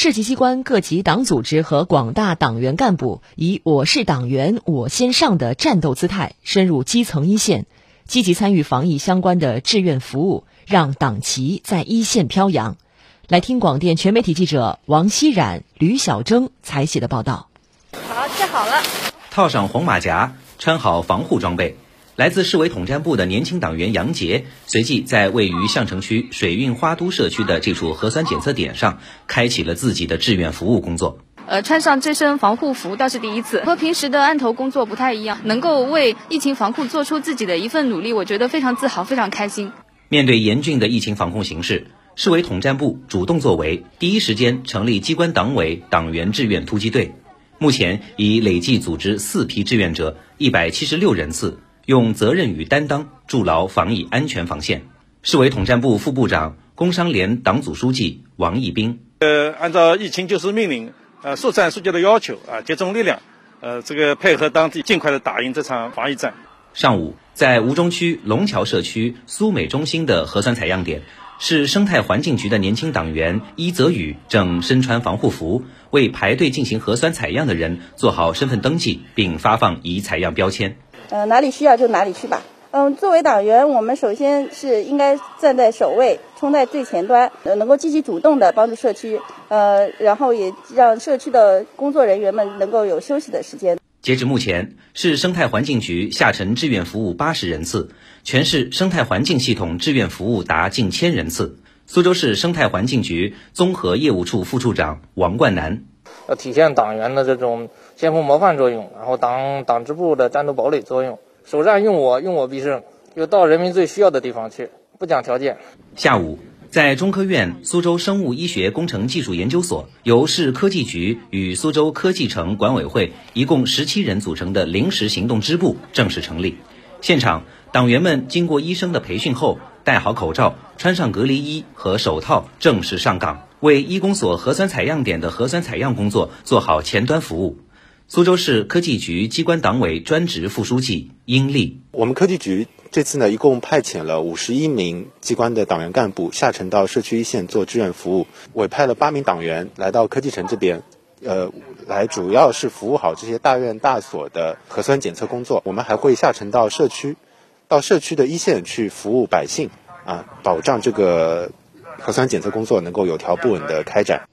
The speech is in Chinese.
市级机关各级党组织和广大党员干部以“我是党员，我先上”的战斗姿态，深入基层一线，积极参与防疫相关的志愿服务，让党旗在一线飘扬。来听广电全媒体记者王熙冉、吕小征采写的报道。好，站好了，套上红马甲，穿好防护装备。来自市委统战部的年轻党员杨杰，随即在位于相城区水韵花都社区的这处核酸检测点上，开启了自己的志愿服务工作。呃，穿上这身防护服倒是第一次，和平时的案头工作不太一样，能够为疫情防控做出自己的一份努力，我觉得非常自豪，非常开心。面对严峻的疫情防控形势，市委统战部主动作为，第一时间成立机关党委党员志愿突击队，目前已累计组织四批志愿者一百七十六人次。用责任与担当筑牢防疫安全防线。市委统战部副部长、工商联党组书记王义兵：呃，按照疫情救市命令，呃，速战速决的要求啊，集中力量，呃，这个配合当地，尽快的打赢这场防疫战。上午，在吴中区龙桥社区苏美中心的核酸采样点，市生态环境局的年轻党员伊泽宇正身穿防护服，为排队进行核酸采样的人做好身份登记，并发放已采样标签。呃，哪里需要就哪里去吧。嗯，作为党员，我们首先是应该站在首位，冲在最前端，呃，能够积极主动的帮助社区，呃，然后也让社区的工作人员们能够有休息的时间。截至目前，市生态环境局下沉志愿服务八十人次，全市生态环境系统志愿服务达近千人次。苏州市生态环境局综合业务处副处长王冠南。要体现党员的这种先锋模范作用，然后党党支部的战斗堡垒作用，首战用我，用我必胜，又到人民最需要的地方去，不讲条件。下午，在中科院苏州生物医学工程技术研究所，由市科技局与苏州科技城管委会一共十七人组成的临时行动支部正式成立。现场，党员们经过医生的培训后，戴好口罩，穿上隔离衣和手套，正式上岗。为医工所核酸采样点的核酸采样工作做好前端服务。苏州市科技局机关党委专职副书记殷丽，我们科技局这次呢，一共派遣了五十一名机关的党员干部下沉到社区一线做志愿服务，委派了八名党员来到科技城这边，呃，来主要是服务好这些大院大所的核酸检测工作。我们还会下沉到社区，到社区的一线去服务百姓，啊，保障这个。核酸检测工作能够有条不紊的开展。